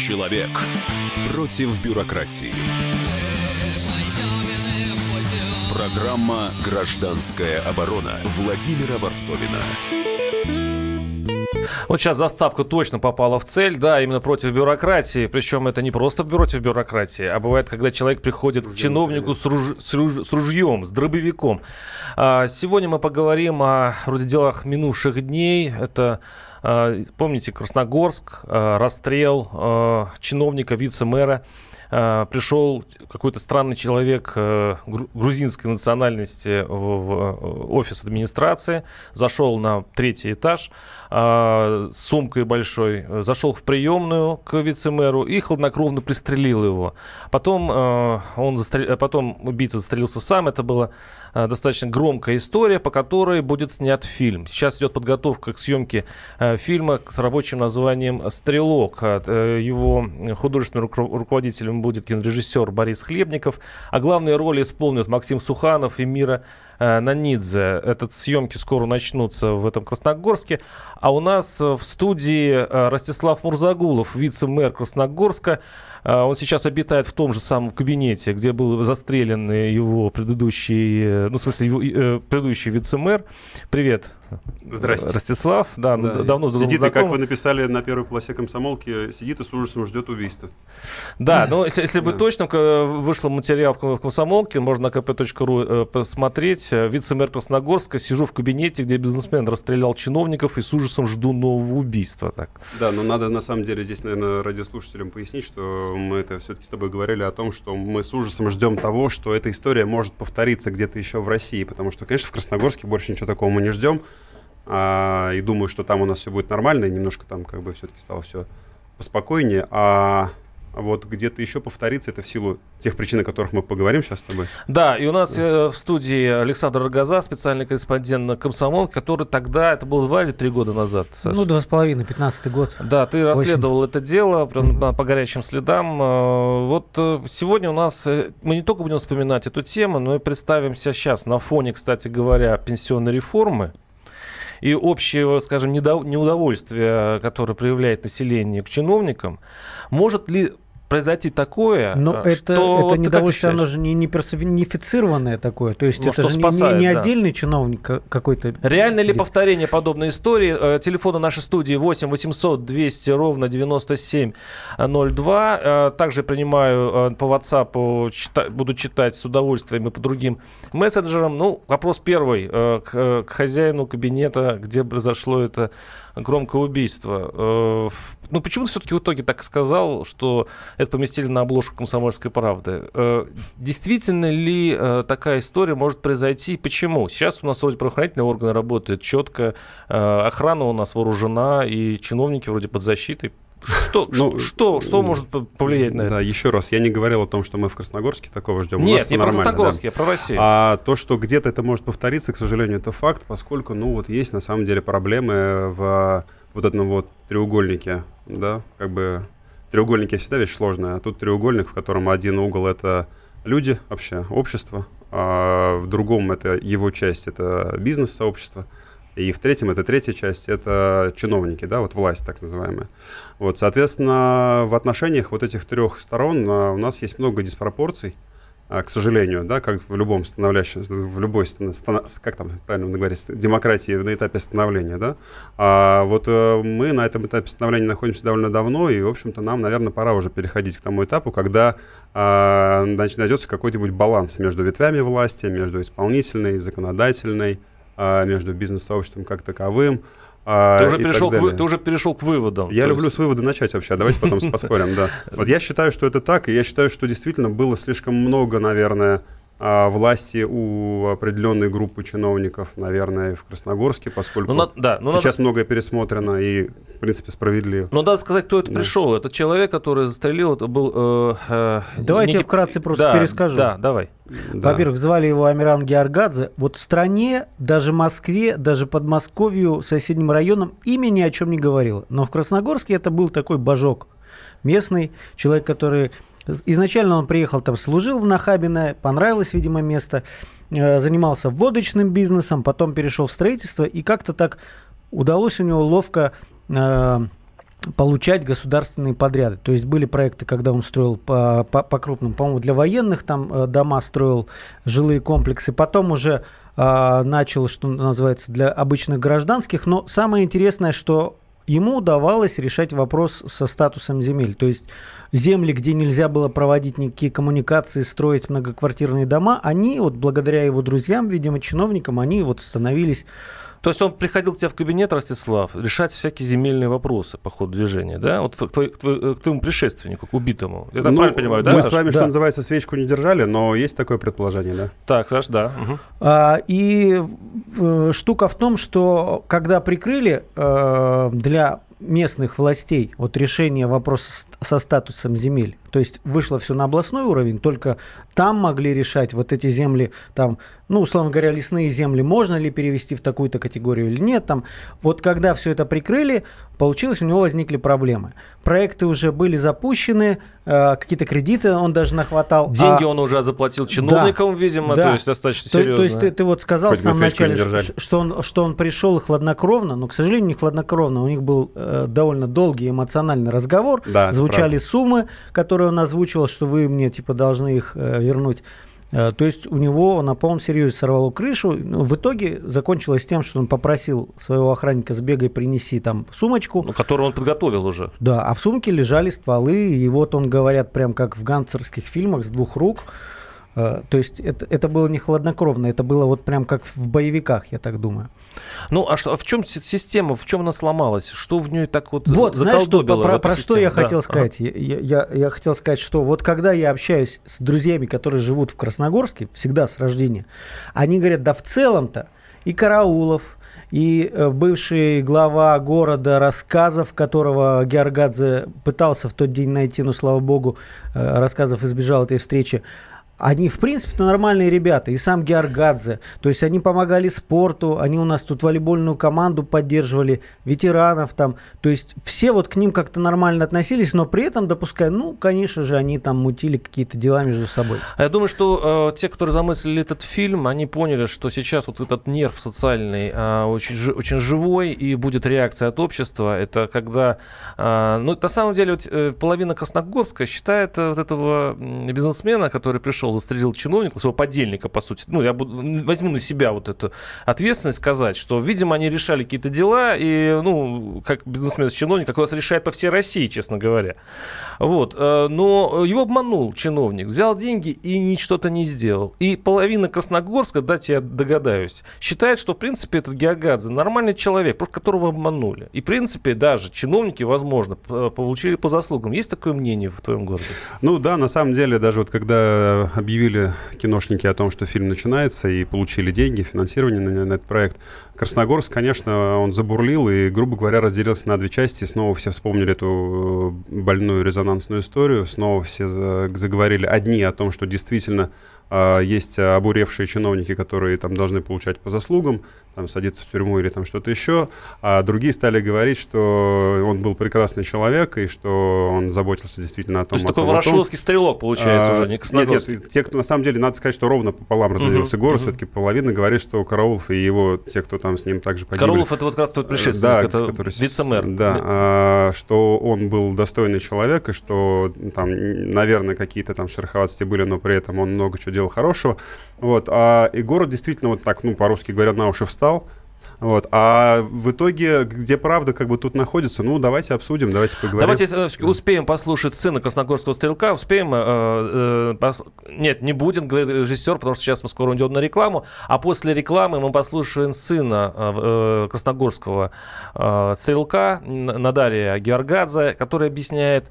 Человек против бюрократии. Программа «Гражданская оборона» Владимира Варсовина. Вот сейчас заставка точно попала в цель, да, именно против бюрократии. Причем это не просто против бюрократии, а бывает, когда человек приходит к чиновнику с, руж... с, руж... с ружьем, с дробовиком. А, сегодня мы поговорим о вроде делах минувших дней. Это Помните, Красногорск, а, расстрел а, чиновника, вице-мэра. Пришел какой-то странный человек грузинской национальности в офис администрации, зашел на третий этаж с сумкой большой, зашел в приемную к вице-мэру и хладнокровно пристрелил его. Потом, он застрел... Потом убийца застрелился сам, это было Э, достаточно громкая история, по которой будет снят фильм. Сейчас идет подготовка к съемке э, фильма с рабочим названием «Стрелок». Э, его художественным руководителем будет кинорежиссер Борис Хлебников, а главные роли исполнят Максим Суханов и Мира Нанидзе. Этот съемки скоро начнутся в этом Красногорске. А у нас в студии Ростислав Мурзагулов, вице-мэр Красногорска. А, он сейчас обитает в том же самом кабинете, где был застрелен его предыдущий, э, ну, в смысле, его э, предыдущий вице-мэр. Привет. Здрасте. Ростислав, да, да давно Сидит, и, как вы написали на первой полосе комсомолки, сидит и с ужасом ждет убийства. Да, но если, если быть точным, вышел материал в комсомолке, можно на kp.ru э, посмотреть. Вице-мэр Красногорска, сижу в кабинете, где бизнесмен расстрелял чиновников и с ужасом жду нового убийства. Так. Да, но надо на самом деле здесь, наверное, радиослушателям пояснить, что мы это все-таки с тобой говорили о том, что мы с ужасом ждем того, что эта история может повториться где-то еще в России, потому что, конечно, в Красногорске больше ничего такого мы не ждем. А, и думаю, что там у нас все будет нормально, и немножко там как бы все-таки стало все поспокойнее. А вот где-то еще повторится это в силу тех причин, о которых мы поговорим сейчас с тобой. Да, и у нас э, в студии Александр Рогоза, специальный корреспондент комсомол, который тогда, это было два или три года назад, Саша? Ну, два с половиной, пятнадцатый год. Да, ты расследовал 8. это дело прям, mm-hmm. по горячим следам. Э, вот э, сегодня у нас, э, мы не только будем вспоминать эту тему, но и представимся сейчас на фоне, кстати говоря, пенсионной реформы, и общее, скажем, неудовольствие, которое проявляет население к чиновникам, может ли произойти такое, Но э, что... это, это недовольство, оно же не, не персонифицированное такое, то есть ну, это же спасает, не, не, да. отдельный чиновник какой-то. Реально сидит. ли повторение подобной истории? Э, телефоны нашей студии 8 800 200 ровно 9702. Э, также принимаю по WhatsApp, чита, буду читать с удовольствием и по другим мессенджерам. Ну, вопрос первый к, к хозяину кабинета, где произошло это громкое убийство. Э, ну, почему ты все-таки в итоге так сказал, что это поместили на обложку «Комсомольской правды»? Э, действительно ли э, такая история может произойти? Почему? Сейчас у нас вроде правоохранительные органы работают четко, охрана у нас вооружена, и чиновники вроде под защитой. Что, ну, что, что может повлиять на это? Да, еще раз, я не говорил о том, что мы в Красногорске такого ждем. Нет, не про Красногорск, да. я про Россию. А то, что где-то это может повториться, к сожалению, это факт, поскольку, ну, вот есть на самом деле проблемы в вот этом вот треугольнике, да, как бы треугольники всегда вещь сложная, а тут треугольник, в котором один угол это люди вообще, общество, а в другом это его часть, это бизнес-сообщество, и в третьем, это третья часть, это чиновники, да, вот власть так называемая. Вот, соответственно, в отношениях вот этих трех сторон а, у нас есть много диспропорций, а, к сожалению, да, как в любом становляющем, в любой, как там правильно говорить, демократии на этапе становления, да. А вот э, мы на этом этапе становления находимся довольно давно, и, в общем-то, нам, наверное, пора уже переходить к тому этапу, когда а, значит, найдется какой-нибудь баланс между ветвями власти, между исполнительной, законодательной, между бизнес-сообществом как таковым. А, ты, уже перешел к, ты уже перешел к выводам. Я люблю есть... с вывода начать вообще. Давайте потом поспорим, да. Вот я считаю, что это так, и я считаю, что действительно было слишком много, наверное, а, власти у определенной группы чиновников, наверное, в Красногорске, поскольку ну, да, ну, сейчас надо... многое пересмотрено и, в принципе, справедливо. Но надо сказать, кто это да. пришел. Этот человек, который застрелил, это был... Э, э, Давайте некий... я вкратце просто да, перескажу. Да, давай. Да. Во-первых, звали его Амиран Георгадзе. Вот в стране, даже Москве, даже Подмосковью, соседним районам имя ни о чем не говорило. Но в Красногорске это был такой божок местный, человек, который Изначально он приехал там, служил в Нахабино, понравилось, видимо, место, э, занимался водочным бизнесом, потом перешел в строительство, и как-то так удалось у него ловко э, получать государственные подряды. То есть были проекты, когда он строил по, по, по крупным, по-моему, для военных там э, дома строил, жилые комплексы. Потом уже э, начал, что называется, для обычных гражданских. Но самое интересное, что ему удавалось решать вопрос со статусом земель. То есть земли, где нельзя было проводить никакие коммуникации, строить многоквартирные дома, они вот благодаря его друзьям, видимо, чиновникам, они вот становились то есть он приходил к тебе в кабинет, Ростислав, решать всякие земельные вопросы по ходу движения, да? Вот к, твой, к, твой, к твоему предшественнику, к убитому. Я так ну, правильно понимаю, да? Мы Саша? с вами, да. что называется, свечку не держали, но есть такое предположение, да? Так, Саш, да. Угу. А, и э, штука в том, что когда прикрыли э, для местных властей вот решение вопроса со статусом земель, то есть вышло все на областной уровень, только там могли решать вот эти земли, там, ну, условно говоря, лесные земли, можно ли перевести в такую-то категорию или нет. Там. Вот когда все это прикрыли, получилось, у него возникли проблемы. Проекты уже были запущены, какие-то кредиты он даже нахватал. Деньги а... он уже заплатил чиновникам, да, видимо, да. то есть достаточно то, серьезно. То есть ты, ты вот сказал Хоть в самом начале, что он, что он пришел хладнокровно, но, к сожалению, не хладнокровно. У них был э, довольно долгий эмоциональный разговор. Да, Звучали суммы, которые он озвучивал, что вы мне типа должны их э, вернуть. Э, то есть у него на полном серьезе сорвало крышу. Ну, в итоге закончилось тем, что он попросил своего охранника сбегай, принеси там сумочку. Ну, которую он подготовил уже. Да, а в сумке лежали стволы, и вот он, говорят, прям как в гангстерских фильмах с двух рук. Э, то есть это, это было не хладнокровно, это было вот прям как в боевиках, я так думаю. Ну, а что, в чем система, в чем она сломалась? Что в ней так вот Вот, знаешь, что, про, про что я да. хотел сказать? Ага. Я, я, я хотел сказать, что вот когда я общаюсь с друзьями, которые живут в Красногорске, всегда с рождения, они говорят, да в целом-то и Караулов, и э, бывший глава города рассказов, которого Георгадзе пытался в тот день найти, но, слава богу, э, рассказов избежал этой встречи, они, в принципе, нормальные ребята. И сам Георгадзе. То есть они помогали спорту, они у нас тут волейбольную команду поддерживали, ветеранов там. То есть все вот к ним как-то нормально относились, но при этом допуская, ну, конечно же, они там мутили какие-то дела между собой. А я думаю, что э, те, которые замыслили этот фильм, они поняли, что сейчас вот этот нерв социальный э, очень, очень живой, и будет реакция от общества. Это когда... Э, ну, на самом деле, вот, э, половина Красногорска считает э, вот этого бизнесмена, который пришел пришел, застрелил чиновника, своего подельника, по сути. Ну, я буду, возьму на себя вот эту ответственность сказать, что, видимо, они решали какие-то дела, и, ну, как бизнесмен с чиновник, как раз решает по всей России, честно говоря. Вот. Э, но его обманул чиновник, взял деньги и что-то не сделал. И половина Красногорска, дайте я догадаюсь, считает, что, в принципе, этот Геогадзе нормальный человек, просто которого обманули. И, в принципе, даже чиновники, возможно, получили по заслугам. Есть такое мнение в твоем городе? Ну да, на самом деле, даже вот когда объявили киношники о том, что фильм начинается, и получили деньги, финансирование на, на этот проект. Красногорск, конечно, он забурлил и, грубо говоря, разделился на две части. Снова все вспомнили эту э, больную резонансную историю. Снова все заговорили одни о том, что действительно а, есть обуревшие чиновники, которые там должны получать по заслугам, там садиться в тюрьму или там что-то еще, а другие стали говорить, что он был прекрасный человек и что он заботился действительно о том, То есть такой ворошиловский стрелок получается а, уже, не Нет, нет, те, кто на самом деле, надо сказать, что ровно пополам разделился uh-huh, город, uh-huh. все-таки половина говорит, что Караулов и его, те, кто там с ним также погибли. Караулов это вот как раз тот предшественник, да, это который, вице-мэр. Да, а, что он был достойный человек и что там, наверное, какие-то там шероховатости были, но при этом он много чего делал хорошего. Вот, а, и город действительно вот так, ну, по-русски говоря, на уши встал. Вот. А в итоге, где правда как бы тут находится, ну, давайте обсудим, давайте поговорим. Давайте э, успеем послушать сына Красногорского стрелка, успеем... Э, э, пос... Нет, не будем, говорит режиссер, потому что сейчас мы скоро уйдем на рекламу, а после рекламы мы послушаем сына э, э Красногорского э, стрелка Надария Георгадзе, который объясняет,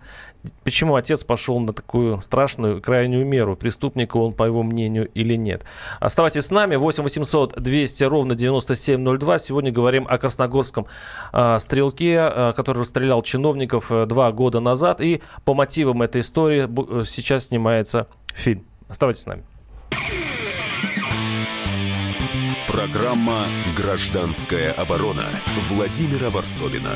Почему отец пошел на такую страшную крайнюю меру? Преступник он, по его мнению, или нет? Оставайтесь с нами. 8 800 200 ровно 9702. Сегодня говорим о красногорском э, стрелке, э, который расстрелял чиновников э, два года назад. И по мотивам этой истории э, сейчас снимается фильм. Оставайтесь с нами. Программа «Гражданская оборона» Владимира Варсовина.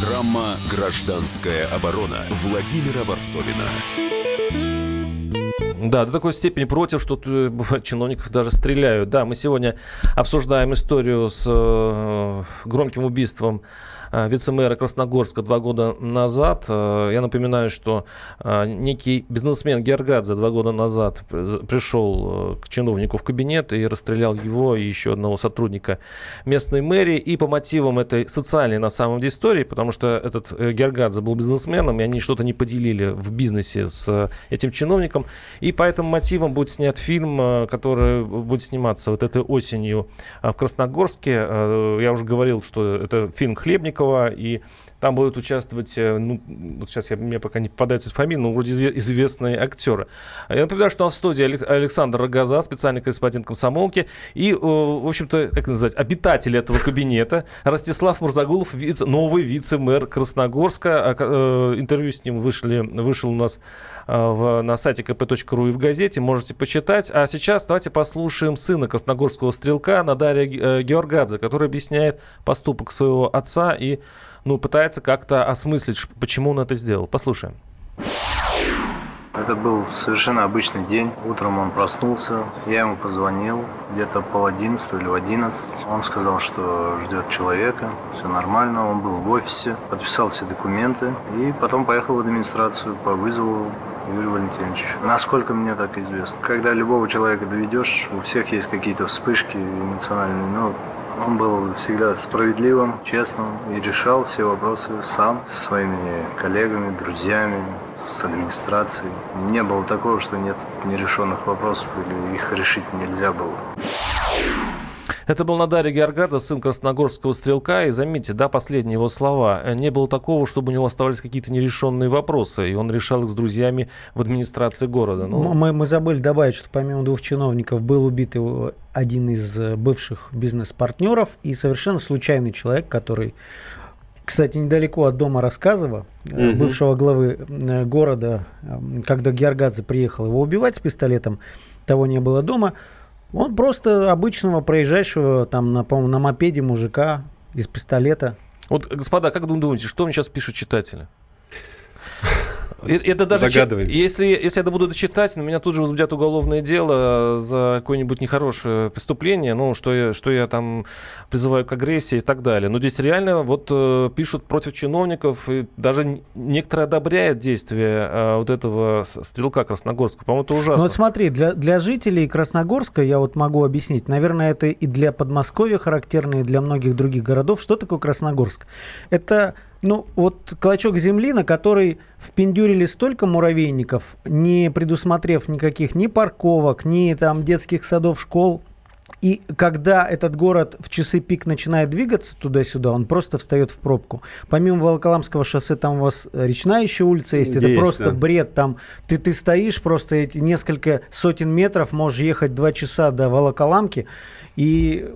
Программа «Гражданская оборона» Владимира Варсовина. Да, до такой степени против, что э, чиновников даже стреляют. Да, мы сегодня обсуждаем историю с э, громким убийством вице-мэра Красногорска два года назад. Э, я напоминаю, что э, некий бизнесмен Георгадзе два года назад пришел к чиновнику в кабинет и расстрелял его и еще одного сотрудника местной мэрии. И по мотивам этой социальной на самом деле истории, потому что этот Георгадзе был бизнесменом, и они что-то не поделили в бизнесе с этим чиновником. И по этим мотивам будет снят фильм, э, который будет сниматься вот этой осенью э, в Красногорске. Э, я уже говорил, что это фильм Хлебникова, и там будут участвовать, ну, вот сейчас я, мне пока не попадают фамилии, но вроде известные актеры. Я напоминаю, что у нас в студии Александр Рогоза, специальный корреспондент комсомолки, и, в общем-то, как называть, обитатель этого кабинета Ростислав Мурзагулов, новый вице-мэр Красногорска. А, интервью с ним вышли, вышел у нас в, на сайте kp.ru и в газете, можете почитать. А сейчас давайте послушаем сына красногорского стрелка Надария э, Георгадзе, который объясняет поступок своего отца и ну, пытается как-то осмыслить, почему он это сделал. Послушаем. Это был совершенно обычный день. Утром он проснулся, я ему позвонил, где-то пол одиннадцатого или в одиннадцать. Он сказал, что ждет человека, все нормально, он был в офисе, подписал все документы и потом поехал в администрацию по вызову Юрий Валентинович. Насколько мне так известно. Когда любого человека доведешь, у всех есть какие-то вспышки эмоциональные, но он был всегда справедливым, честным и решал все вопросы сам со своими коллегами, друзьями, с администрацией. Не было такого, что нет нерешенных вопросов или их решить нельзя было. Это был Надарий Георгадзе, сын красногорского стрелка. И заметьте, да, последние его слова. Не было такого, чтобы у него оставались какие-то нерешенные вопросы, и он решал их с друзьями в администрации города. Ну... Мы, мы забыли добавить, что помимо двух чиновников был убит один из э, бывших бизнес-партнеров и совершенно случайный человек, который кстати, недалеко от дома Рассказова, угу. бывшего главы э, города, когда Георгадзе приехал его убивать с пистолетом, того не было дома. Он просто обычного проезжающего там на, по на мопеде мужика из пистолета. Вот, господа, как вы думаете, что мне сейчас пишут читатели? Это даже если, если я буду дочитать, на меня тут же возбудят уголовное дело за какое-нибудь нехорошее преступление, ну, что я, что я там призываю к агрессии и так далее. Но здесь реально вот э, пишут против чиновников, и даже некоторые одобряют действия э, вот этого стрелка Красногорска. По-моему, это ужасно. Ну вот смотри, для, для жителей Красногорска я вот могу объяснить, наверное, это и для Подмосковья характерно, и для многих других городов. Что такое Красногорск? Это ну, вот клочок земли, на который впендюрили столько муравейников, не предусмотрев никаких ни парковок, ни там детских садов, школ, и когда этот город в часы пик начинает двигаться туда-сюда, он просто встает в пробку. Помимо Волоколамского шоссе, там у вас речная еще улица есть. есть это просто да. бред. Там ты, ты стоишь просто эти несколько сотен метров, можешь ехать два часа до Волоколамки. И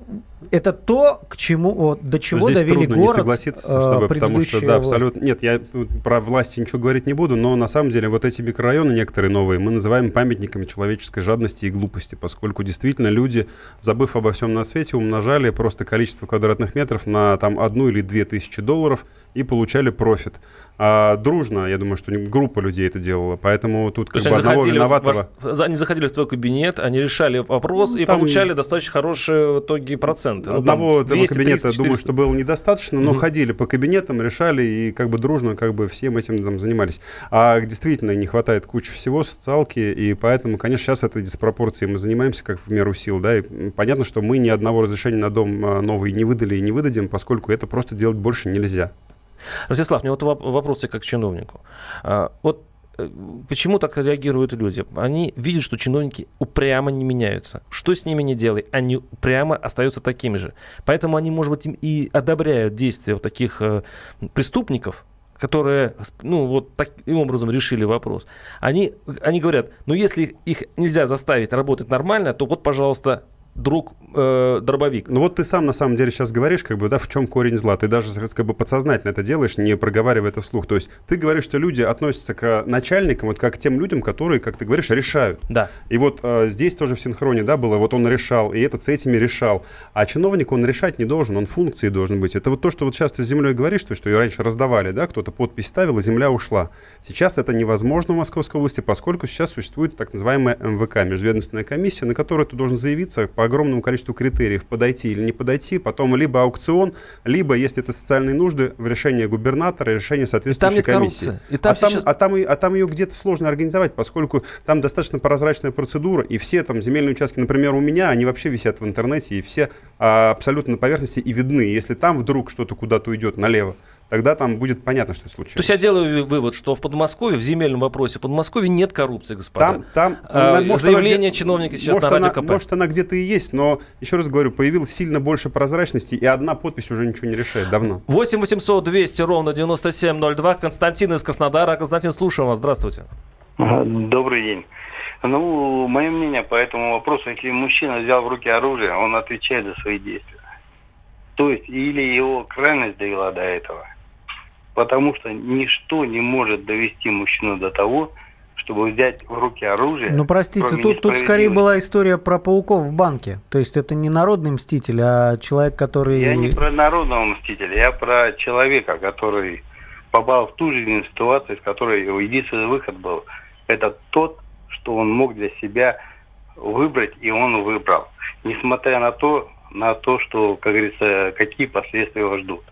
это то, к чему, вот, до чего Здесь довели трудно город. не согласиться с тобой, э, потому что, да, абсолютно. Нет, я про власти ничего говорить не буду, но на самом деле вот эти микрорайоны некоторые новые мы называем памятниками человеческой жадности и глупости, поскольку действительно люди, забыв обо всем на свете, умножали просто количество квадратных метров на там одну или две тысячи долларов и получали профит. А дружно, я думаю, что группа людей это делала, поэтому тут как бы одного виноватого... Ваш, они заходили в твой кабинет, они решали вопрос ну, и там... получали достаточно хорошие в итоге проценты. Ну, Одного ну, 200, кабинета, 300, думаю, что было недостаточно, но угу. ходили по кабинетам, решали и как бы дружно как бы всем этим там занимались. А действительно не хватает кучи всего, социалки, и поэтому, конечно, сейчас этой диспропорцией мы занимаемся как в меру сил, да, и понятно, что мы ни одного разрешения на дом а, новый не выдали и не выдадим, поскольку это просто делать больше нельзя. Ростислав, мне вот вопрос как чиновнику. А, вот э, Почему так реагируют люди? Они видят, что чиновники упрямо не меняются. Что с ними не делай, они упрямо остаются такими же. Поэтому они, может быть, и одобряют действия вот таких э, преступников, которые, ну, вот таким образом решили вопрос. Они, они говорят, ну, если их нельзя заставить работать нормально, то вот, пожалуйста, друг э, дробовик. Ну вот ты сам на самом деле сейчас говоришь, как бы, да, в чем корень зла. Ты даже как бы подсознательно это делаешь, не проговаривая это вслух. То есть ты говоришь, что люди относятся к начальникам, вот как к тем людям, которые, как ты говоришь, решают. Да. И вот э, здесь тоже в синхроне, да, было, вот он решал, и этот с этими решал. А чиновник, он решать не должен, он функции должен быть. Это вот то, что вот сейчас ты с землей говоришь, то, что ее раньше раздавали, да, кто-то подпись ставил, и земля ушла. Сейчас это невозможно в Московской области, поскольку сейчас существует так называемая МВК, межведомственная комиссия, на которую ты должен заявиться по огромному количеству критериев, подойти или не подойти, потом либо аукцион, либо, если это социальные нужды, в решение губернатора, решение соответствующей нет комиссии. коррупции. И там а, там, сейчас- а, там, а там ее где-то сложно организовать, поскольку там достаточно прозрачная процедура, и все там земельные участки, например, у меня, они вообще висят в интернете, и все а, абсолютно на поверхности и видны. Если там вдруг что-то куда-то уйдет налево, тогда там будет понятно, что случилось. То есть я делаю вывод, что в Подмосковье, в земельном вопросе в Подмосковье нет коррупции, господа. Там, там, А, может, заявление она где- чиновника сейчас может, на радио она, КП. может, она где-то и есть, но, еще раз говорю, появилось сильно больше прозрачности, и одна подпись уже ничего не решает давно. 8 800 200 ровно 9702. Константин из Краснодара. Константин, слушаем вас. Здравствуйте. Добрый день. Ну, мое мнение по этому вопросу, если мужчина взял в руки оружие, он отвечает за свои действия. То есть, или его крайность довела до этого. Потому что ничто не может довести мужчину до того, чтобы взять в руки оружие. Ну, простите, тут, тут скорее была история про пауков в банке. То есть это не народный мститель, а человек, который... Я не про народного мстителя, я про человека, который попал в ту же ситуацию, из которой его единственный выход был. Это тот, что он мог для себя выбрать, и он выбрал. Несмотря на то, на то, что, как говорится, какие последствия его ждут.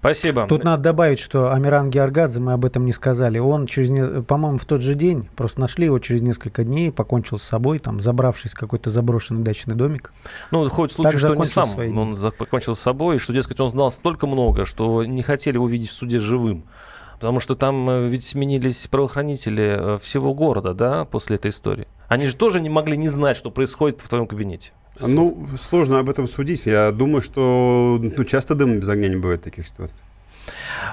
Спасибо. Тут надо добавить, что Амиран Георгадзе, мы об этом не сказали, он через, не- по-моему, в тот же день, просто нашли его через несколько дней, покончил с собой, там, забравшись в какой-то заброшенный дачный домик. Ну, ходит случай, Так что не сам свои он покончил с собой, и что, дескать, он знал столько много, что не хотели его видеть в суде живым. Потому что там э, ведь сменились правоохранители э, всего города, да, после этой истории. Они же тоже не могли не знать, что происходит в твоем кабинете. Ну, сложно об этом судить. Я думаю, что ну, часто дыма без огня не бывает таких ситуациях.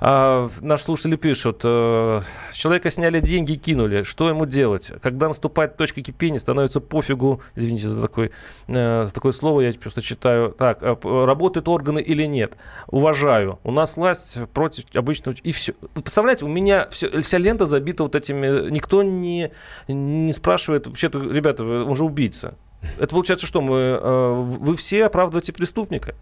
А, наши слушатели пишут, э, с человека сняли деньги и кинули, что ему делать? Когда наступает точка кипения, становится пофигу, извините за, такой, э, за такое слово, я просто читаю, так, п- работают органы или нет? Уважаю, у нас власть против обычного, и все. Представляете, у меня все, вся лента забита вот этими, никто не, не спрашивает, вообще-то, ребята, он же убийца. Это получается что, мы, э, вы все оправдываете преступника?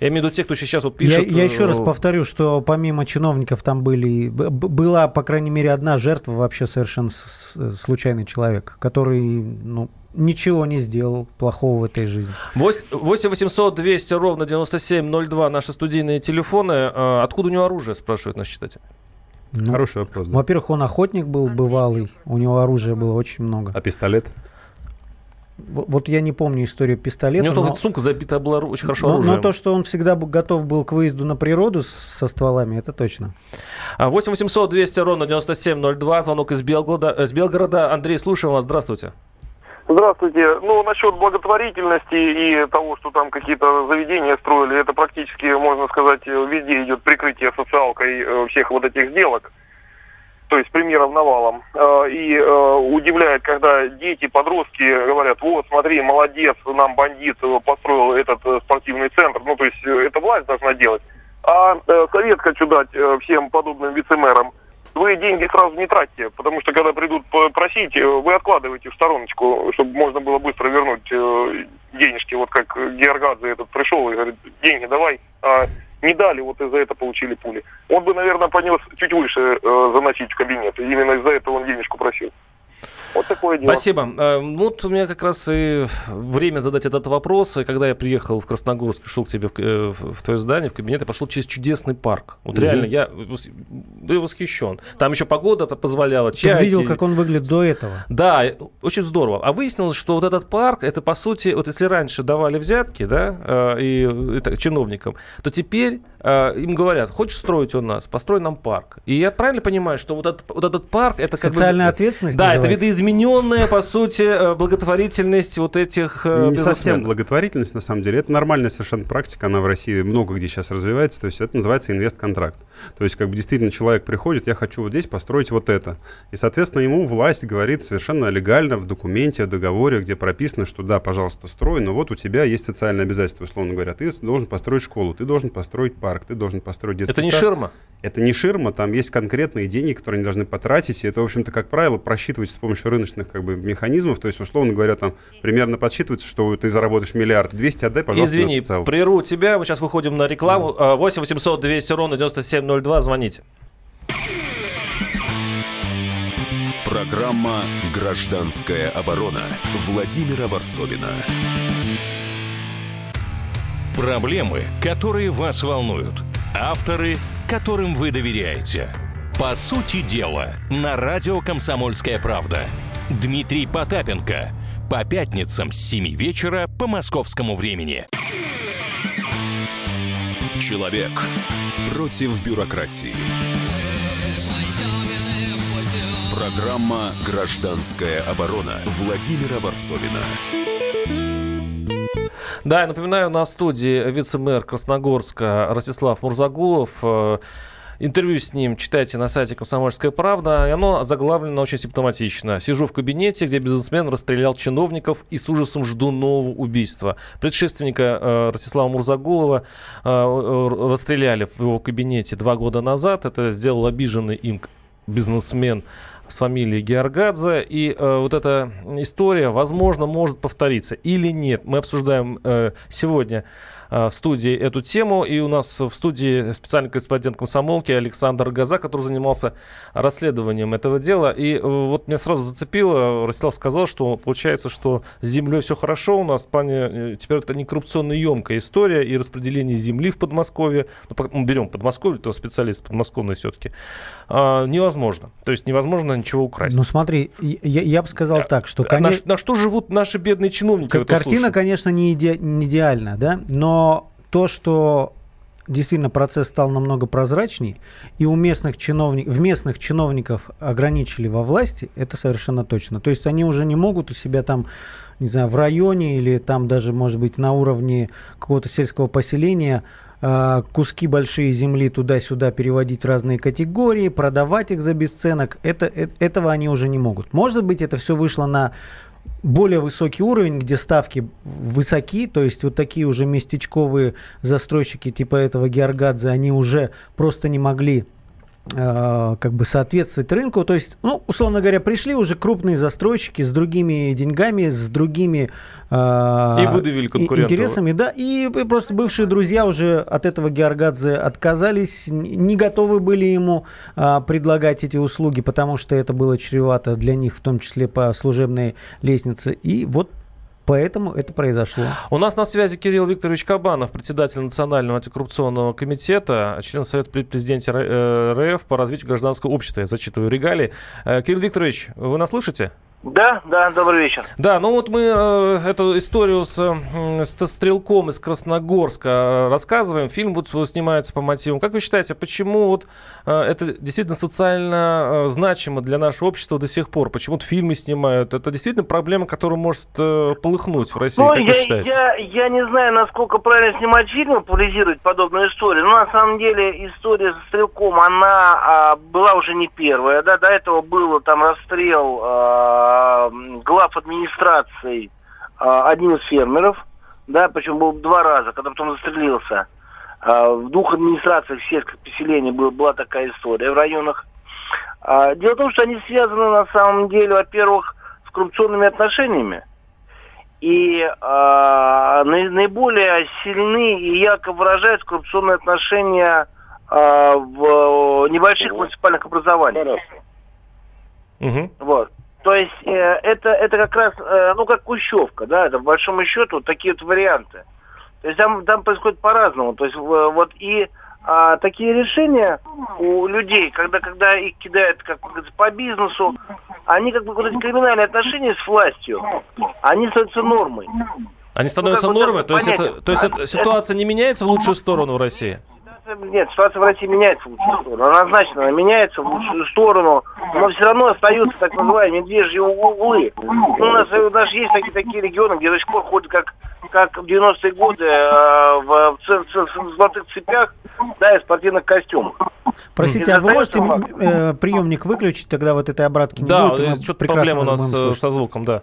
Я имею в виду тех, кто сейчас вот Я, пишет. я еще раз э, повторю, что помимо чиновников там были, была, по крайней мере, одна жертва, вообще совершенно с- с- случайный человек, который ну, ничего не сделал плохого в этой жизни. 8 800 200 ровно 9702 наши студийные телефоны. Откуда у него оружие, спрашивает наш читатель. Ну, Хороший вопрос. да. Во-первых, он охотник был бывалый, у него оружия было очень много. А пистолет? Вот я не помню историю У пистолета, него но, только сумка забита была очень хорошо но- но оружием. то, что он всегда был готов был к выезду на природу с- со стволами, это точно. А, 8 800 200 ровно 9702. Звонок из Белгорода. э, Из Белгорода. Андрей, слушаем вас. Здравствуйте. Здравствуйте. Ну, насчет благотворительности и того, что там какие-то заведения строили, это практически, можно сказать, везде идет прикрытие социалкой э, всех вот этих сделок. То есть примеров навалом. Э, И э, удивляет, когда дети, подростки говорят, вот, смотри, молодец, нам бандит построил этот э, спортивный центр. Ну, то есть это власть должна делать. А совет хочу дать всем подобным вице-мэрам. Вы деньги сразу не тратьте, потому что когда придут просить, вы откладываете в стороночку, чтобы можно было быстро вернуть денежки. Вот как Георгадзе этот пришел и говорит, деньги давай, не дали, вот из-за этого получили пули. Он бы, наверное, понес чуть выше э, заносить в кабинет. Именно из-за этого он денежку просил. Вот такое дело. Спасибо. Э, Вот у меня как раз и время задать этот вопрос. И когда я приехал в Красногорск, пришел к тебе в, э, в- твое здание, в кабинет, я пошел через чудесный парк. Вот Мгм. реально, я я восхищен. Там еще погода позволяла. Ты чайки. видел, как он выглядит до этого? Да, очень здорово. А выяснилось, что вот этот парк, это по сути, вот если раньше давали взятки, да, э, и это, чиновникам, то теперь э, им говорят, хочешь строить у нас, построй нам парк. И я правильно понимаю, что вот этот, вот этот парк, это как бы- Социальная ответственность Да, это называется? видоизмененная, по сути, э, благотворительность вот этих э, Не совсем благотворительность, на самом деле. Это нормальная совершенно практика, она в России много где сейчас развивается. То есть это называется инвест-контракт. То есть как бы действительно человек приходит, я хочу вот здесь построить вот это. И, соответственно, ему власть говорит совершенно легально в документе, в договоре, где прописано, что да, пожалуйста, строй, но вот у тебя есть социальные обязательства, условно говоря. Ты должен построить школу, ты должен построить парк, ты должен построить детский Это не сад. ширма. Это не ширма, там есть конкретные деньги, которые они должны потратить, и это, в общем-то, как правило, просчитывается с помощью рыночных как бы, механизмов, то есть, условно говоря, там примерно подсчитывается, что ты заработаешь миллиард, 200 отдай, пожалуйста, на Извини, социалку. прерву тебя, мы сейчас выходим на рекламу. Э, 8 800 200 ровно 9702, звоните. Программа «Гражданская оборона» Владимира Варсовина. Проблемы, которые вас волнуют. Авторы, которым вы доверяете. По сути дела, на радио «Комсомольская правда». Дмитрий Потапенко. По пятницам с 7 вечера по московскому времени. Человек против бюрократии. Программа «Гражданская оборона» Владимира Варсовина. Да, я напоминаю, на студии вице-мэр Красногорска Ростислав Мурзагулов. Э, Интервью с ним читайте на сайте «Комсомольская правда». И оно заглавлено очень симптоматично. «Сижу в кабинете, где бизнесмен расстрелял чиновников и с ужасом жду нового убийства». Предшественника э, Ростислава Мурзагулова э, расстреляли в его кабинете два года назад. Это сделал обиженный им бизнесмен с фамилией Георгадзе. И э, вот эта история, возможно, может повториться или нет. Мы обсуждаем э, сегодня в студии эту тему. И у нас в студии специальный корреспондент комсомолки Александр Газа, который занимался расследованием этого дела. И э, вот меня сразу зацепило, Ростислав сказал, что получается, что с землей все хорошо у нас. В плане, э, теперь это не коррупционно емкая история и распределение земли в Подмосковье. Ну, мы берем Подмосковье, то специалист подмосковный все-таки. а, невозможно. То есть невозможно ничего украсть. Ну смотри, я, я бы сказал так, что, А на, на что живут наши бедные чиновники? Картина, конечно, не, иде- не идеальна, да, но то, что действительно процесс стал намного прозрачней, и у местных чиновников, в местных чиновников ограничили во власти, это совершенно точно. То есть они уже не могут у себя там, не знаю, в районе или там даже, может быть, на уровне какого-то сельского поселения э, куски большие земли туда-сюда переводить в разные категории, продавать их за бесценок. Это, э- этого они уже не могут. Может быть, это все вышло на более высокий уровень, где ставки высоки, то есть вот такие уже местечковые застройщики типа этого Георгадзе, они уже просто не могли как бы соответствовать рынку. То есть, ну, условно говоря, пришли уже крупные застройщики с другими деньгами, с другими э, И выдавили интересами, да, и просто бывшие друзья уже от этого Георгадзе отказались, не готовы были ему а, предлагать эти услуги, потому что это было чревато для них, в том числе по служебной лестнице. И вот поэтому это произошло. У нас на связи Кирилл Викторович Кабанов, председатель Национального антикоррупционного комитета, член Совета Р- э, РФ по развитию гражданского общества. Я зачитываю регалии. Э, Кирилл Викторович, вы нас слышите? Да, да, добрый вечер. Да, ну вот мы э, эту историю с, м, с стрелком из Красногорска э, рассказываем. Фильм вот снимается по мотивам. Как вы считаете, почему вот э, это действительно социально э, значимо для нашего общества до сих пор? Почему-то фильмы снимают. Это действительно проблема, которая может э, полыхнуть в России. Ну, как вы я, считаете? я, я не знаю, насколько правильно снимать фильмы, популяризировать подобную историю. Но на самом деле история с Стрелком, она а, была уже не первая. Да? До этого было там расстрел а, глав администрации а, одним из фермеров. Да, причем был два раза, когда потом застрелился. А, в двух администрациях сельских поселений был- была такая история в районах. А, дело в том, что они связаны на самом деле, во-первых, с коррупционными отношениями. И наи- наиболее сильны и ярко выражаются коррупционные отношения а, в небольших муниципальных образованиях. Мгм. Вот. То есть э, это, это как раз, э, ну, как кущевка, да, это в большом счету вот такие вот варианты. То есть там, там происходит по-разному. То есть в- вот и а, такие решения у людей, когда, когда их кидают, как по бизнесу, они как бы вот эти криминальные отношения с властью, они становятся нормой. Они становятся Ну, как бы нормой? То есть, это, то есть это, ситуация не меняется в лучшую сторону в России? Ситуация, нет, ситуация в России меняется в лучшую сторону. Однозначно она меняется в лучшую сторону, но все равно остаются так называемые медвежьи углы. Ну, у нас э, даже есть такие, такие регионы, где до сих пор ходят как, как в 90-е годы э, в, в, ц- в золотых цепях, да, и спортивных костюмах. Простите, а вы можете э, приемник выключить, тогда вот этой обратки не Да, будет? мы что-то проблема у нас э, со звуком, да.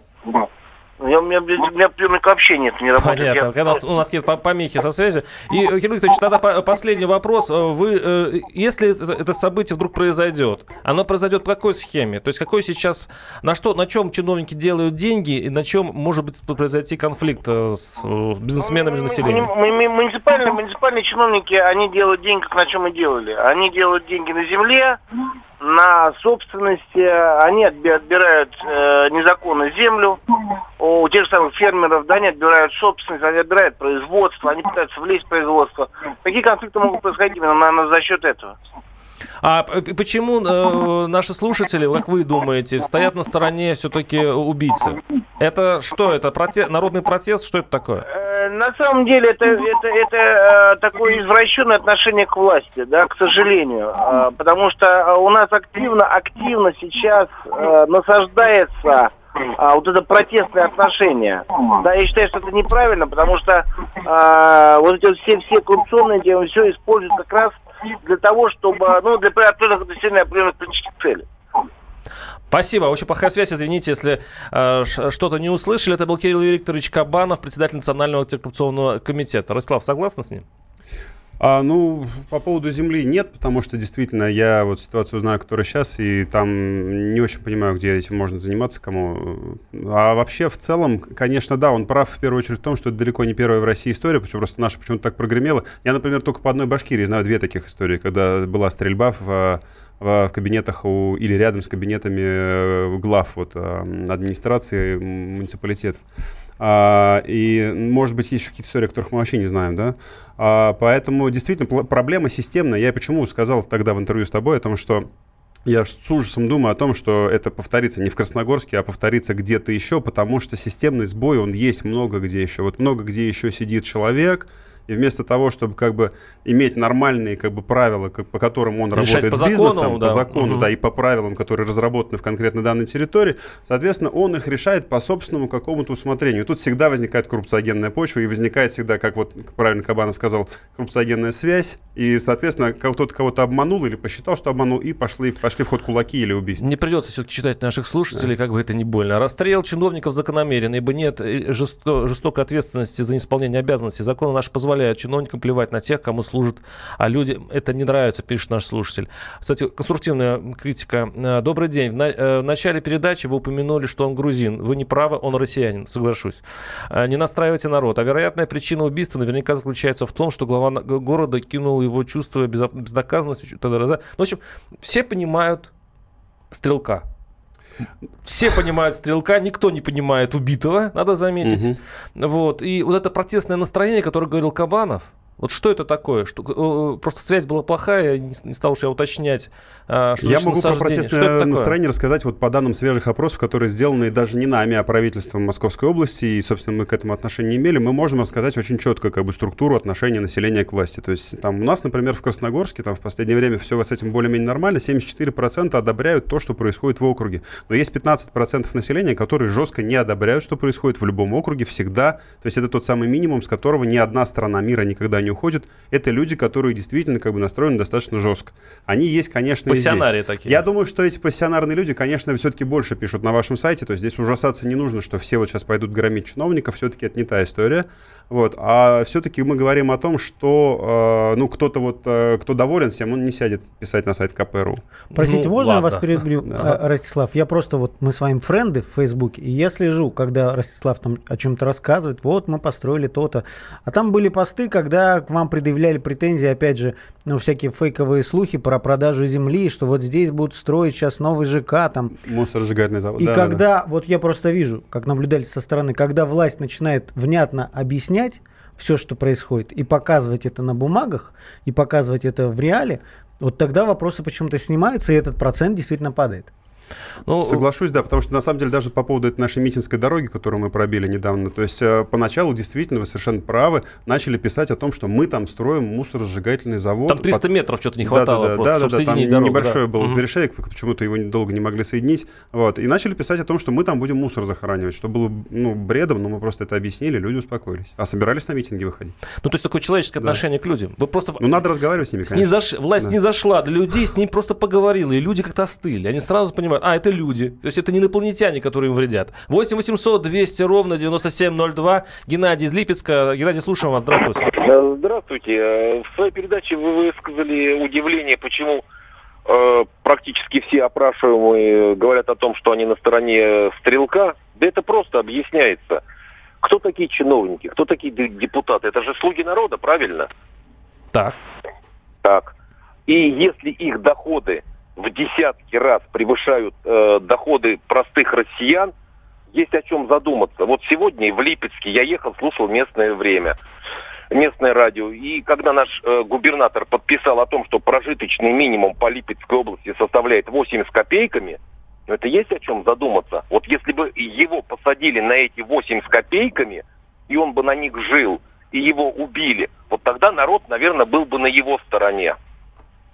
Я, у, меня, у меня приемник вообще нет, не работает. Понятно. Я- у нас- у нас нет по- помехи со связью. И, Кирилл Викторович, тогда по- последний вопрос. Э, Вы, э, если это, событие вдруг произойдет, оно произойдет по какой схеме? То есть какой сейчас, на что, на чем чиновники делают деньги и на чем может быть произойти конфликт э, с бизнесменами и Муни- населением? муни- муни- Муниципальные, муниципальные чиновники, они делают деньги, как на чем и делали. Они делают деньги на земле, на собственности, они отби- отбирают э, незаконно землю. У тех же самых фермеров, да, они отбирают собственность, они отбирают производство, они пытаются влезть в производство. Какие конфликты могут происходить именно на- на- за счет этого? А почему э, наши слушатели, как вы думаете, стоят на стороне все-таки убийцы? Это что? Это проте- народный протест? Что это такое? На самом деле это, это, это э, такое извращенное отношение к власти, да, к сожалению. Э, потому что э, у нас активно, активно сейчас э, насаждается а, вот это протестное отношение. Да, я считаю, что это неправильно, потому что вот эти все, все коррупционные темы, все используют как раз для того, чтобы, ну, для определенных достижения определенных политических целей. Спасибо. Очень плохая связь. Извините, если э, что-то не услышали. Это был Кирилл Викторович Кабанов, председатель Национального антикоррупционного комитета. Ростислав, согласны с ним? А, ну, по поводу земли нет, потому что действительно я вот ситуацию знаю, которая сейчас, и там не очень понимаю, где этим можно заниматься, кому. А вообще, в целом, конечно, да, он прав в первую очередь в том, что это далеко не первая в России история, почему просто наша почему-то так прогремела. Я, например, только по одной Башкирии знаю две таких истории, когда была стрельба в в кабинетах у, или рядом с кабинетами э, глав вот, администрации муниципалитетов. А, и, может быть, есть еще какие-то истории, о которых мы вообще не знаем, да? А, поэтому, действительно, проблема системная. Я почему сказал тогда в интервью с тобой о том, что я с ужасом думаю о том, что это повторится не в Красногорске, а повторится где-то еще, потому что системный сбой, он есть много где еще. Вот много где еще сидит человек, и вместо того, чтобы как бы иметь нормальные как бы правила, как- по которым он Решать работает с закону, бизнесом, да. по закону, Мгм. да, и по правилам, которые разработаны в конкретно данной территории, соответственно, он их решает по собственному какому-то усмотрению. Тут всегда возникает коррупциогенная почва, и возникает всегда, как вот правильно Кабанов сказал, коррупциогенная связь, и, соответственно, кто-то кого-то обманул или посчитал, что обманул, и пошли, пошли в ход кулаки или убийства. Не придется все-таки читать наших слушателей, как бы это ни больно. Расстрел чиновников закономерен, ибо нет э, жесто- жестокой ответственности за неисполнение обязанностей. Законы наши позволяют чиновникам плевать на тех, кому служат, а людям это не нравится, пишет наш слушатель. Кстати, конструктивная критика. Э, Добрый день. Э, в начале передачи вы упомянули, что он грузин. Вы не правы, он россиянин, соглашусь. Э, Не настраивайте народ. А вероятная причина убийства наверняка заключается в том, что глава города кинул его чувство безнаказанности. Ну, в общем, все понимают стрелка. Все понимают стрелка, никто не понимает убитого, надо заметить. Вот. И вот это протестное настроение, которое говорил Кабанов, вот что это такое? Что, э, просто связь была плохая, не, не стал уж я уточнять. а, что Я могу про протестное настроение рассказать вот по данным свежих опросов, которые сделаны даже не нами, а правительством Московской области, и, собственно, мы к этому отношения не имели, мы можем рассказать очень четко как бы структуру отношения населения к власти. То есть там у нас, например, в Красногорске, там в последнее время все с этим более-менее нормально, 74% одобряют то, что происходит в округе. Но есть 15% населения, которые жестко не одобряют, что происходит в любом округе всегда. То есть это тот самый минимум, с которого ни одна страна мира никогда не уходит. Это люди, которые действительно как бы настроены достаточно жестко. Они есть, конечно. Пассионарии такие. Я думаю, что эти пассионарные люди, конечно, все-таки больше пишут на вашем сайте. То есть здесь ужасаться не нужно, что все вот сейчас пойдут громить чиновников. Все-таки это не та история. Вот. А все-таки мы говорим о том, что э, ну, кто-то вот, э, кто доволен всем, он не сядет писать на сайт КПРУ. Простите, Ну, можно я вас ладно. перебью, Да. а, Ростислав? Я просто вот, мы с вами френды в Фейсбуке, и я слежу, когда Ростислав там о чем-то рассказывает, вот мы построили то-то. А там были посты, когда к вам предъявляли претензии, опять же, ну, всякие фейковые слухи про продажу земли, что вот здесь будут строить сейчас новый ЖК, там, Мусоросжигательный завод. и Да, да, да. когда, вот я просто вижу, как наблюдатель со стороны, когда власть начинает внятно объяснять все, что происходит, и показывать это на бумагах, и показывать это в реале, вот тогда вопросы почему-то снимаются, и этот процент действительно падает. Ну, Соглашусь, да, потому что на самом деле даже по поводу этой нашей митинской дороги, которую мы пробили недавно, то есть э, поначалу действительно вы совершенно правы, начали писать о том, что мы там строим мусоросжигательный завод. Там 300 Под- метров что-то не хватало да, да, просто, да, да, да, там дорогу, небольшой да. был Мгм. перешеек, почему-то его долго не могли соединить, вот, и начали писать о том, что мы там будем мусор захоранивать, что было, ну, бредом, но мы просто это объяснили, люди успокоились. А собирались на митинги выходить. Ну, то есть такое человеческое Да. отношение к людям. Вы просто... Ну, надо разговаривать с ними, конечно. Снизош- Власть Да. не зашла до людей, с ним просто поговорила, и люди как-то остыли. Они сразу понимают, а, это люди. То есть это не инопланетяне, которые им вредят. 8 800 200 ровно 9702. Геннадий из Липецка. Геннадий, слушаем вас. Здравствуйте. Э, Здравствуйте. Э, В своей передаче вы высказали удивление, почему э, практически все опрашиваемые говорят о том, что они на стороне стрелка. Да это просто объясняется. Кто такие чиновники, кто такие депутаты? Это же слуги народа, правильно? Так. Так. И если их доходы в десятки раз превышают э, доходы простых россиян, есть о чем задуматься. Вот сегодня в Липецке я ехал, слушал местное время, местное радио. И когда наш э, губернатор подписал о том, что прожиточный минимум по Липецкой области составляет 8 с копейками, ну, это есть о чем задуматься. Вот если бы его посадили на эти 8 с копейками, и он бы на них жил, и его убили, вот тогда народ, наверное, был бы на его стороне.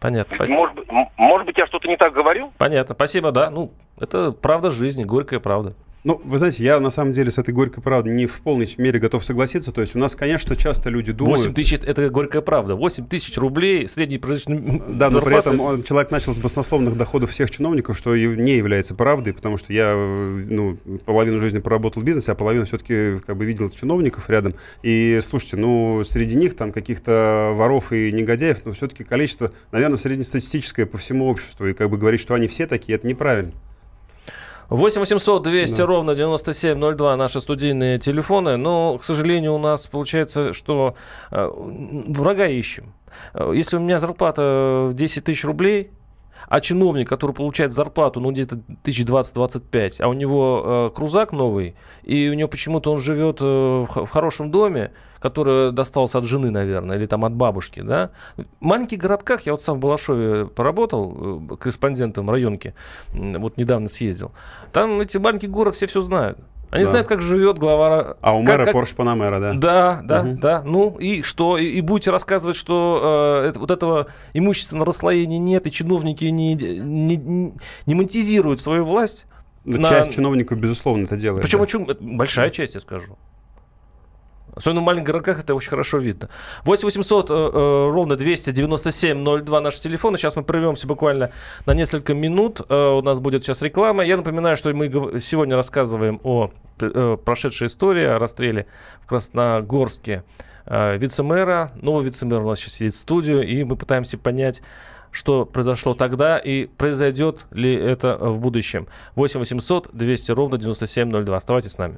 Понятно. Спасибо. Может, может быть, я что-то не так говорю? Понятно. Спасибо, да. Ну, это правда жизни, горькая правда. Ну, вы знаете, я на самом деле с этой горькой правдой не в полной мере готов согласиться. То есть у нас, конечно, часто люди думают... 8 тысяч, это горькая правда. 8 тысяч рублей, средний прожиточный Да, но при этом он- человек начал с баснословных доходов всех чиновников, что не является правдой, потому что я э, ну, половину жизни проработал в бизнесе, а половину все-таки как бы видел чиновников рядом. И слушайте, ну, среди них там каких-то воров и негодяев, но все-таки количество, наверное, среднестатистическое по всему обществу. И как бы говорить, что они все такие, это неправильно. 8 800 200 Да. ровно 9702 наши студийные телефоны. Но, к сожалению, у нас получается, что э, врага ищем. Э, Если у меня зарплата в 10 тысяч рублей, а чиновник, который получает зарплату, ну, где-то тысяч 20-25, а у него э, крузак новый, и у него почему-то он живет э, в, в хорошем доме, который достался от жены, наверное, или там от бабушки, да. В маленьких городках, я вот сам в Балашове поработал, э, корреспондентом районки, вот недавно съездил. Там эти маленький город все все знают. Они Да. знают, как живет глава... А у как- мэра как- Порш Панамера, да? да, да, Мгм. да. Ну и что? И, и будете рассказывать, что э, это- вот этого имущественного расслоения нет, и чиновники не, не, не монетизируют свою власть. Ну, на- Часть чиновников, безусловно, это делает. Причем да. очень, большая часть, я скажу. Особенно в маленьких городках это очень хорошо видно. 8 800 э, э, ровно 297 02 наши телефоны. Сейчас мы прервемся буквально на несколько минут. Э, у нас будет сейчас реклама. Я напоминаю, что мы сегодня рассказываем о э, прошедшей истории, о расстреле в Красногорске э, вице-мэра. Новый вице-мэр у нас сейчас сидит в студию, и мы пытаемся понять, что произошло тогда и произойдет ли это в будущем. 8 800 200 ровно 9702. Оставайтесь с нами.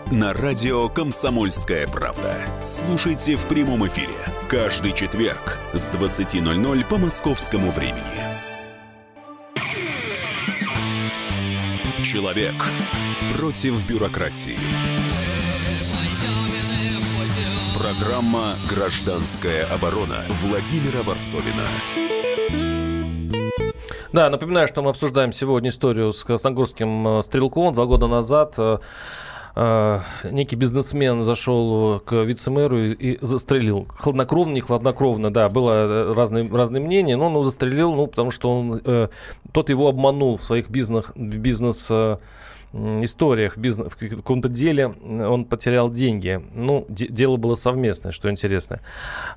на радио «Комсомольская правда». Слушайте в прямом эфире каждый четверг с 20.00 по московскому времени. Человек против бюрократии. Программа «Гражданская оборона» Владимира Варсовина. Да, напоминаю, что мы обсуждаем сегодня историю с красногорским э, стрелком. Два года назад э, э, некий бизнесмен зашел к вице-мэру и, и застрелил. Хладнокровно, не хладнокровно, да, было э, разные, разные мнения, но он застрелил, ну, потому что он, э, тот его обманул в своих бизнес, бизнес э, историях, в, бизнес, в каком-то деле он потерял деньги. Ну, де- дело было совместное, что интересно.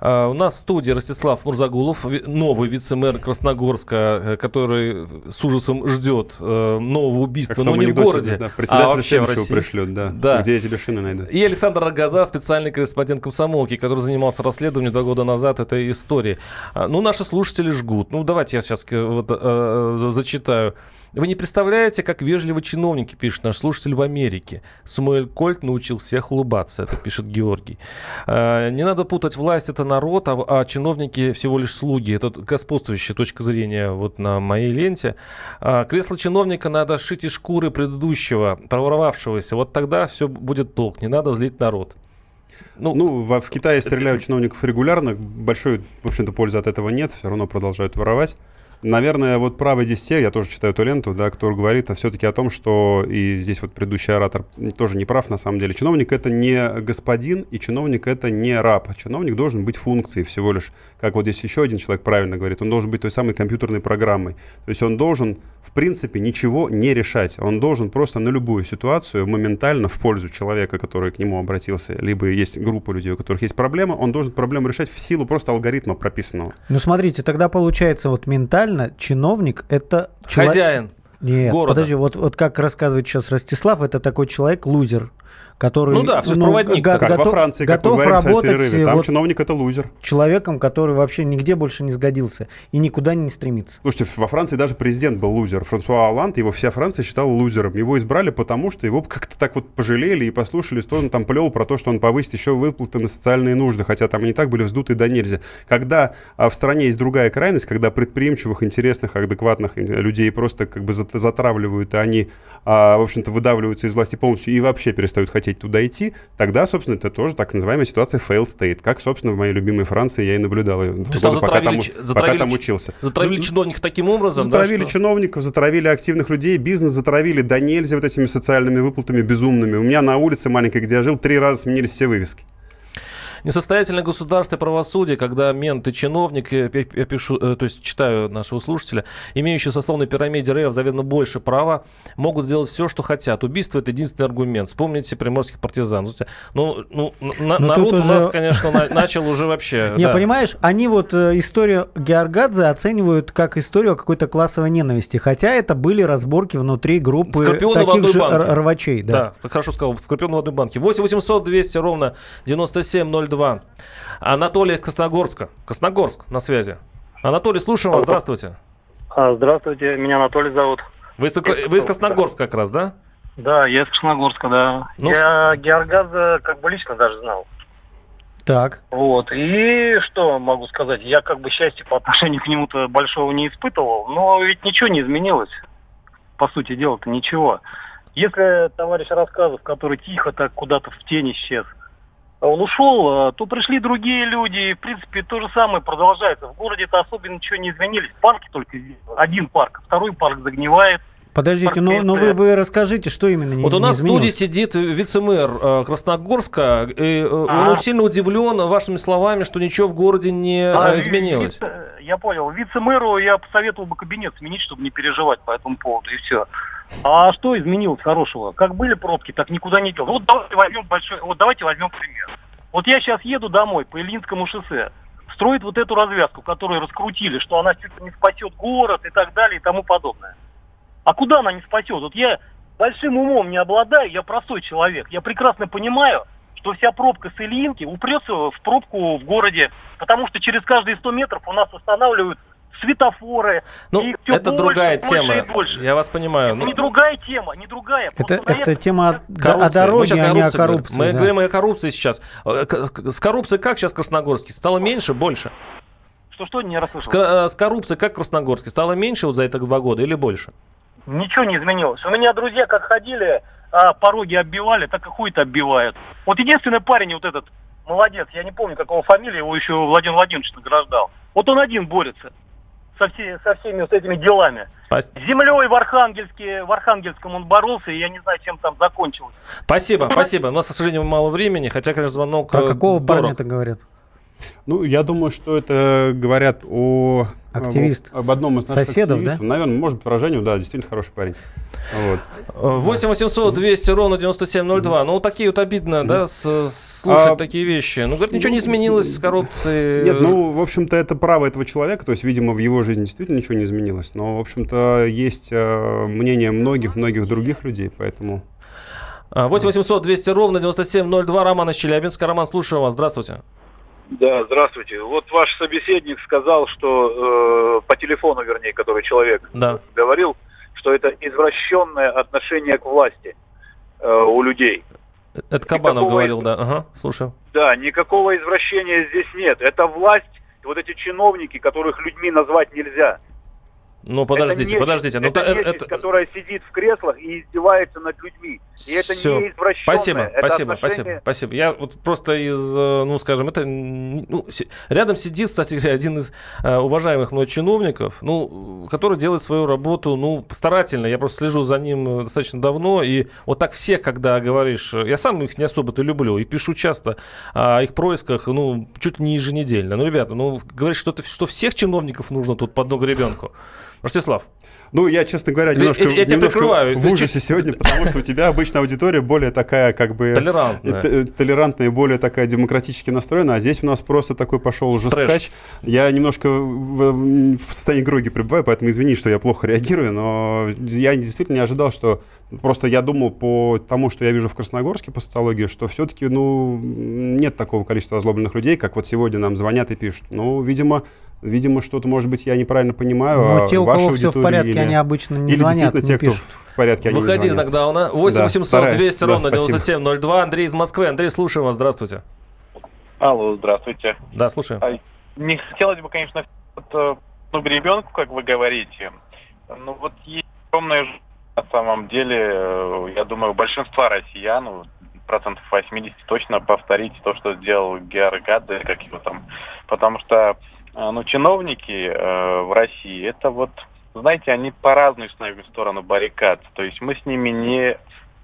А, у нас в студии Ростислав Мурзагулов, новый вице-мэр Красногорска, э, который с ужасом ждет э, нового убийства, но не в городе, да, а вообще в России. пришлют, да. Да. Где я тебе шины найду? И Александр Рогоза, специальный корреспондент комсомолки, который занимался расследованием два года назад этой истории. А, Ну, наши слушатели жгут. Ну, давайте я сейчас вот, э, зачитаю. Вы не представляете, как вежливо чиновники, пишет наш слушатель в Америке. Самуэль Кольт научил всех улыбаться, это пишет Георгий. А, не надо путать, власть это народ, а, а чиновники всего лишь слуги. Это господствующая точка зрения вот на моей ленте. А, кресло чиновника надо шить из шкуры предыдущего, проворовавшегося. Вот тогда все будет толк, не надо злить народ. Ну, ну в, в Китае стреляют чиновников регулярно, большой, в общем-то, пользы от этого нет, все равно продолжают воровать. Наверное, вот правы здесь те, я тоже читаю эту ленту, да, кто говорит а все-таки о том, что, и здесь вот предыдущий оратор тоже не прав на самом деле, чиновник это не господин, и чиновник это не раб. Чиновник должен быть функцией всего лишь, как вот здесь еще один человек правильно говорит, он должен быть той самой компьютерной программой. То есть он должен, в принципе, ничего не решать. Он должен просто на любую ситуацию моментально в пользу человека, который к нему обратился, либо есть группа людей, у которых есть проблема, он должен проблему решать в силу просто алгоритма прописанного. Ну смотрите, тогда получается вот ментально реально чиновник это человек... хозяин. Нет, города. подожди, вот, вот как рассказывает сейчас Ростислав, это такой человек-лузер, который... Ну да, все ну, проводник. Го- как готов, во Франции, готов как работать перерыве. Там вот чиновник это лузер. Человеком, который вообще нигде больше не сгодился и никуда не стремится. Слушайте, во Франции даже президент был лузер. Франсуа Оланд, его вся Франция считала лузером. Его избрали потому, что его как-то так вот пожалели и послушали, что он там плел про то, что он повысит еще выплаты на социальные нужды, хотя там они так были вздуты до нельзя. Когда а, в стране есть другая крайность, когда предприимчивых, интересных, адекватных людей просто как бы затравливают, и они, а, в общем-то, выдавливаются из власти полностью и вообще перестают хотеть туда идти, тогда, собственно, это тоже так называемая ситуация failed state, как, собственно, в моей любимой Франции я и наблюдал ее, годы, пока, там, пока там учился. Затравили чиновников таким образом, Затравили да, чиновников, затравили активных людей, бизнес затравили до нельзя вот этими социальными выплатами безумными. У меня на улице маленькой, где я жил, три раза сменились все вывески. Несостоятельное государство и правосудие, когда мент и чиновник, я, я пишу, э, то есть читаю нашего слушателя, имеющие сословной пирамиде РФ заведомо больше права, могут сделать все, что хотят. Убийство – это единственный аргумент. Вспомните приморских партизан. Ну, ну, на, ну народ у уже... нас, конечно, на, начал уже вообще... Не, понимаешь, они вот э, историю Георгадзе оценивают как историю какой-то классовой ненависти, хотя это были разборки внутри группы таких же рвачей. Да. да, хорошо сказал, Скорпион в одной банке. 8 800 200 ровно 9702 2. Анатолий Красногорска. Красногорск на связи. Анатолий, слушаем вас. Здравствуйте. А, здравствуйте, меня Анатолий зовут. Вы из, вы из Красногорска как раз, да? Да, я из Красногорска, да. Ну, я Георгаза как бы лично даже знал. Так. Вот. И что могу сказать? Я как бы счастья по отношению к нему-то большого не испытывал, но ведь ничего не изменилось. По сути дела-то ничего. Если товарищ рассказов, который тихо так куда-то в тени исчез, он ушел, а то пришли другие люди, и, в принципе, то же самое продолжается. В городе-то особенно ничего не изменились. Парки только один парк, второй парк загнивает. Подождите, но, но вы, вы расскажите, что именно не Вот у нас в студии сидит вице-мэр э, Красногорска, и э, а. он сильно удивлен вашими словами, что ничего в городе не а, изменилось. Вице, я понял. Вице-мэру я посоветовал бы кабинет сменить, чтобы не переживать по этому поводу, и все. А что изменилось хорошего? Как были пробки, так никуда не делал. Вот давайте возьмем большой, вот давайте возьмем пример. Вот я сейчас еду домой по Ильинскому шоссе, строит вот эту развязку, которую раскрутили, что она не спасет город и так далее и тому подобное. А куда она не спасет? Вот я большим умом не обладаю, я простой человек. Я прекрасно понимаю, что вся пробка с Ильинки упрется в пробку в городе, потому что через каждые 100 метров у нас останавливают светофоры. Ну, это больше, другая больше тема. Больше. Я вас понимаю. Это но... не другая тема, не другая. Это, это тема о, о дороге, а не о коррупции. Мы да. говорим о коррупции сейчас. Э, с коррупцией как сейчас в Красногорске? Стало меньше, больше? Что-что, не расслышал. С, э, с коррупцией как в Красногорске? Стало меньше вот за это два года или больше? Ничего не изменилось. У меня друзья как ходили, а пороги оббивали, так и хуй-то оббивают. Вот единственный парень вот этот, молодец, я не помню, какого фамилии, его еще Владимир Владимирович награждал. Вот он один борется со, все, со всеми вот этими делами. С землей в Архангельске, в Архангельском он боролся, и я не знаю, чем там закончилось. Спасибо, спасибо. У нас, к сожалению, мало времени, хотя, конечно, звонок Про какого дорог. парня это говорят? Ну, я думаю, что это говорят о Активист. Об, об одном из наших Соседов, активистов. Да? Наверное, может быть, поражению, да, действительно хороший парень. Вот. 8 800 200 ровно 9702. Ну, такие вот обидно, да, с, слушать а, такие вещи. Ну, говорит, ничего не изменилось с коррупцией. Нет, ну, в общем-то, это право этого человека. То есть, видимо, в его жизни действительно ничего не изменилось. Но, в общем-то, есть э, мнение многих-многих других людей, поэтому... 8 800 200 ровно 9702. Роман из Челябинска. Роман, слушаю вас. Здравствуйте. Да, здравствуйте. Вот ваш собеседник сказал, что э, по телефону, вернее, который человек да. говорил, что это извращенное отношение к власти э, у людей. Это Кабанов Никакого говорил, из- да. Ага, слушаю. Да, никакого извращения здесь нет. Это власть, вот эти чиновники, которых людьми назвать нельзя. Ну, подождите, нечисть, подождите. Ну, это э- нечисть, это- которая сидит в креслах и издевается над людьми. И это Всё. не извращенное. Спасибо, это спасибо, отношение- спасибо, спасибо. Я вот просто из, э, ну, скажем, это, ну, си- рядом сидит, кстати говоря, один из э, уважаемых мной чиновников, ну, который делает свою работу, ну, старательно. Я просто слежу за ним э, достаточно давно, и вот так всех, когда говоришь, я сам их не особо-то люблю, и пишу часто о их происках, ну, чуть ли не еженедельно. Ну, ребята, ну, говоришь, что, это, что всех чиновников нужно тут под ногу ребенку. Ростислав. Ну, я, честно говоря, Я- немножко, я- я тебя немножко прикрываю. в ужасе сегодня, потому что у тебя обычно аудитория более такая, как бы... Толерантная. э, Толерантная и более такая демократически настроена, а здесь у нас просто такой пошел жесткач. Я немножко в, в состоянии гроги пребываю, поэтому извини, что я плохо реагирую, но я действительно не ожидал, что... Просто я думал по тому, что я вижу в Красногорске по социологии, что все-таки, ну, нет такого количества озлобленных людей, как вот сегодня нам звонят и пишут. Ну, видимо, Видимо, что-то, может быть, я неправильно понимаю. Ну, а те, у кого всё в порядке, или- они обычно не или звонят, действительно не те, кто пишут. в порядке, они не Выходи из звонят. нокдауна. 8 Да, 800 стараюсь. 200 Да, ровно спасибо. 9702. Андрей из Москвы. Андрей, слушаем вас. Здравствуйте. Алло, здравствуйте. Да, слушаем. А, Не хотелось бы, конечно, вот, э, ну, ребенку, как вы говорите. Ну вот есть огромная на самом деле, э, я думаю, у большинства россиян, процентов 80 точно повторить то, что сделал Георгад, или как его там. Потому что э, ну, чиновники э, в России, это вот, знаете, они по разную с нами сторону баррикад. То есть мы с ними не,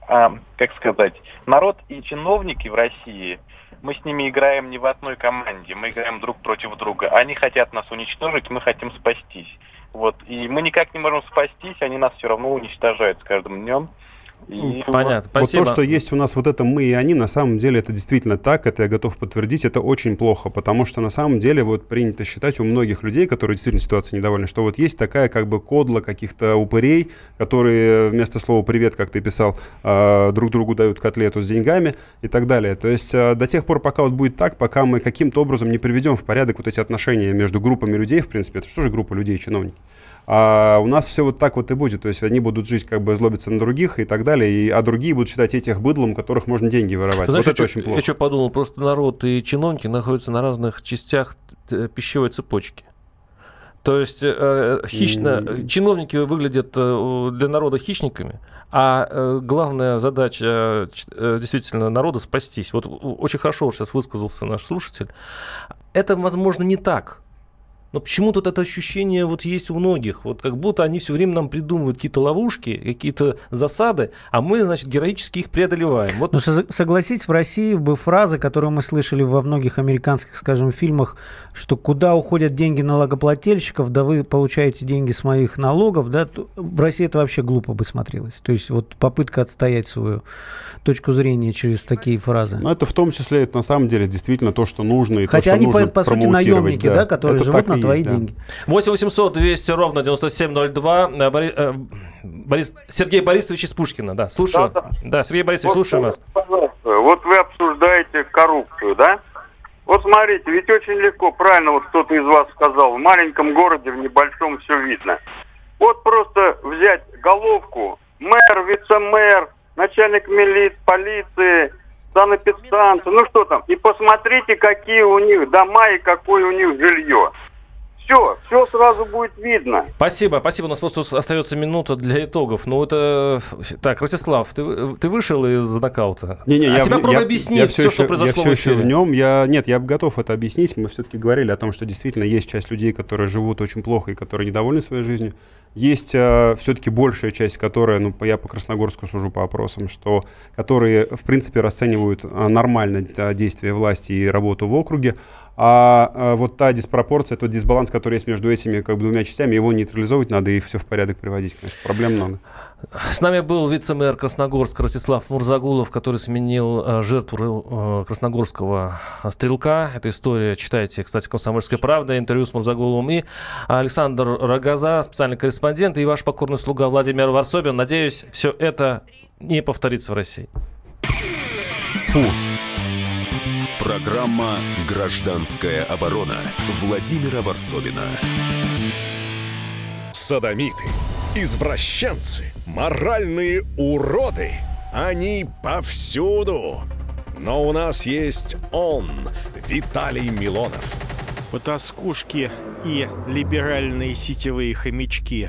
а, как сказать, народ и чиновники в России, мы с ними играем не в одной команде, мы играем друг против друга. Они хотят нас уничтожить, мы хотим спастись. Вот. И мы никак не можем спастись, они нас все равно уничтожают с каждым днем. И Понятно, Вот то, что есть у нас вот это мы и они, на самом деле это действительно так, это я готов подтвердить, это очень плохо, потому что на самом деле вот принято считать у многих людей, которые действительно ситуацией недовольны, что вот есть такая как бы кодла каких-то упырей, которые вместо слова «привет», как ты писал, э, друг другу дают котлету с деньгами и так далее. То есть э, до тех пор, пока вот будет так, пока мы каким-то образом не приведем в порядок вот эти отношения между группами людей, в принципе, это что же группа людей, чиновники, а у нас все вот так вот и будет. То есть они будут жить, как бы злобиться на других и так далее, и, а другие будут считать этих быдлом, которых можно деньги воровать. Знаешь, вот это я, очень плохо. я что подумал, просто народ и чиновники находятся на разных частях т- пищевой цепочки. То есть э, хищно, М. чиновники выглядят э, для народа хищниками, а э, главная задача э, э, действительно народа спастись. Вот очень хорошо вот сейчас высказался наш слушатель. Это, возможно, не так. Но почему тут это ощущение вот есть у многих? Вот как будто они все время нам придумывают какие-то ловушки, какие-то засады, а мы, значит, героически их преодолеваем. Вот Ну, со- согласитесь, в России бы фраза, которую мы слышали во многих американских, скажем, фильмах, что куда уходят деньги налогоплательщиков, да вы получаете деньги с моих налогов, да, то в России это вообще глупо бы смотрелось. То есть вот попытка отстоять свою точку зрения через такие фразы. Но это в том числе, это на самом деле действительно то, что нужно и Хотя то, они, что по, нужно по сути, промоутировать, наемники, да, которые Это живут на есть, твои да. деньги. 8 800 200 ровно 9702. Э, Бори- э, Борис, Сергей Борисович из Пушкина, да, слушаю. Да, Сергей Борисович, Вот, слушаем вас. пожалуйста, Вот вы обсуждаете коррупцию, да? Вот смотрите, ведь очень легко, правильно вот кто-то из вас сказал, в маленьком городе, в небольшом все видно. Вот просто взять головку, мэр, вице-мэр, начальник милиции, полиции, санэпидстанция, ну что там, и посмотрите, какие у них дома и какое у них жилье. Все, все сразу будет видно. Спасибо, спасибо. У нас просто остается минута для итогов. Ну, это... Так, Ростислав, ты, ты вышел из нокаута? Не-не, а я, тебя в- пробуй я- объяснить я все, всё что ещё- произошло я в все еще эфире. в нем. Я, нет, я готов это объяснить. Мы все-таки говорили о том, что действительно есть часть людей, которые живут очень плохо и которые недовольны своей жизнью. Есть все-таки большая часть, которая, ну, я по Красногорску сужу по опросам, что которые, в принципе, расценивают а, нормально а, действия власти и работу в округе. А, а, вот та диспропорция, тот дисбаланс, который есть между этими как бы, двумя частями, его нейтрализовывать надо и все в порядок приводить. Конечно, проблем много. С нами был вице-мэр Красногорска Ростислав Мурзагулов, который сменил э, жертву э, красногорского стрелка. Эта история читайте, кстати, «Комсомольская правда», интервью с Мурзагуловым. И Александр Рогоза, специальный корреспондент, и ваш покорный слуга Владимир Варсобин. Надеюсь, все это не повторится в России. Фу. Программа «Гражданская оборона» Владимира Варсобина. Садомиты, Извращенцы, моральные уроды, они повсюду. Но у нас есть он, Виталий Милонов. Потаскушки и либеральные сетевые хомячки.